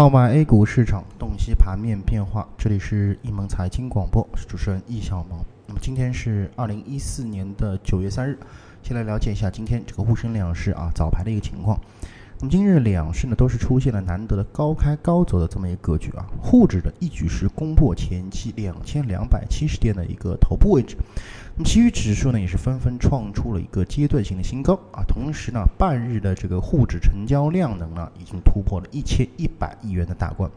号码 A 股市场洞悉盘面变化，这里是易盟财经广播，我是主持人易小萌。那么今天是二零一四年的九月三日，先来了解一下今天这个沪深两市啊早盘的一个情况。那么今日两市呢都是出现了难得的高开高走的这么一个格局啊，沪指的一举是攻破前期两千两百七十点的一个头部位置，那么其余指数呢也是纷纷创出了一个阶段性的新高啊，同时呢半日的这个沪指成交量能呢已经突破了一千一百亿元的大关，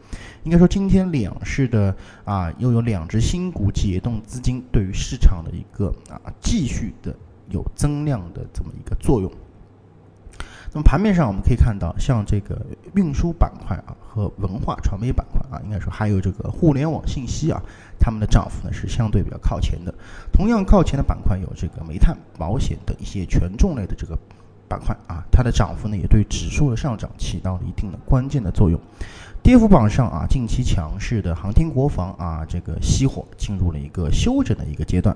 应该说今天两市的啊又有两只新股解冻资金，对于市场的一个啊继续的有增量的这么一个作用。那么盘面上我们可以看到，像这个运输板块啊和文化传媒板块啊，应该说还有这个互联网信息啊，它们的涨幅呢是相对比较靠前的。同样靠前的板块有这个煤炭、保险等一些权重类的这个板块啊，它的涨幅呢也对指数的上涨起到了一定的关键的作用。跌幅榜上啊，近期强势的航天国防啊，这个熄火进入了一个休整的一个阶段。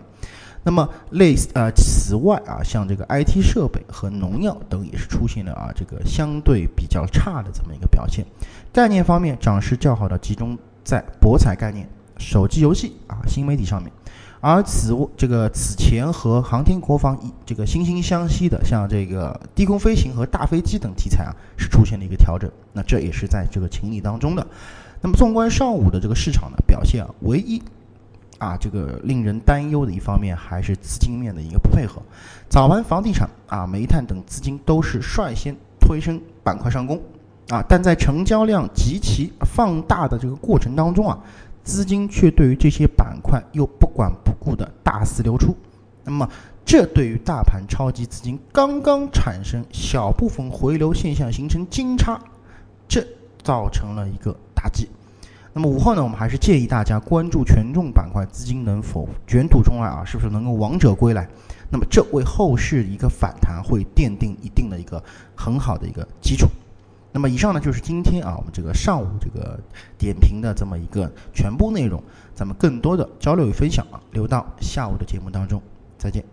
那么类似呃，此外啊，像这个 IT 设备和农药等也是出现了啊，这个相对比较差的这么一个表现。概念方面，涨势较好的集中在博彩概念、手机游戏啊、新媒体上面。而此这个此前和航天国防一这个惺惺相惜的，像这个低空飞行和大飞机等题材啊，是出现了一个调整。那这也是在这个情理当中的。那么纵观上午的这个市场呢，表现啊，唯一。啊，这个令人担忧的一方面还是资金面的一个不配合。早盘房地产啊、煤炭等资金都是率先推升板块上攻啊，但在成交量极其放大的这个过程当中啊，资金却对于这些板块又不管不顾的大肆流出。那么，这对于大盘超级资金刚刚产生小部分回流现象形成金叉，这造成了一个打击。那么午后呢，我们还是建议大家关注权重板块资金能否卷土重来啊，是不是能够王者归来？那么这为后市一个反弹会奠定一定的一个很好的一个基础。那么以上呢就是今天啊我们这个上午这个点评的这么一个全部内容，咱们更多的交流与分享啊留到下午的节目当中，再见。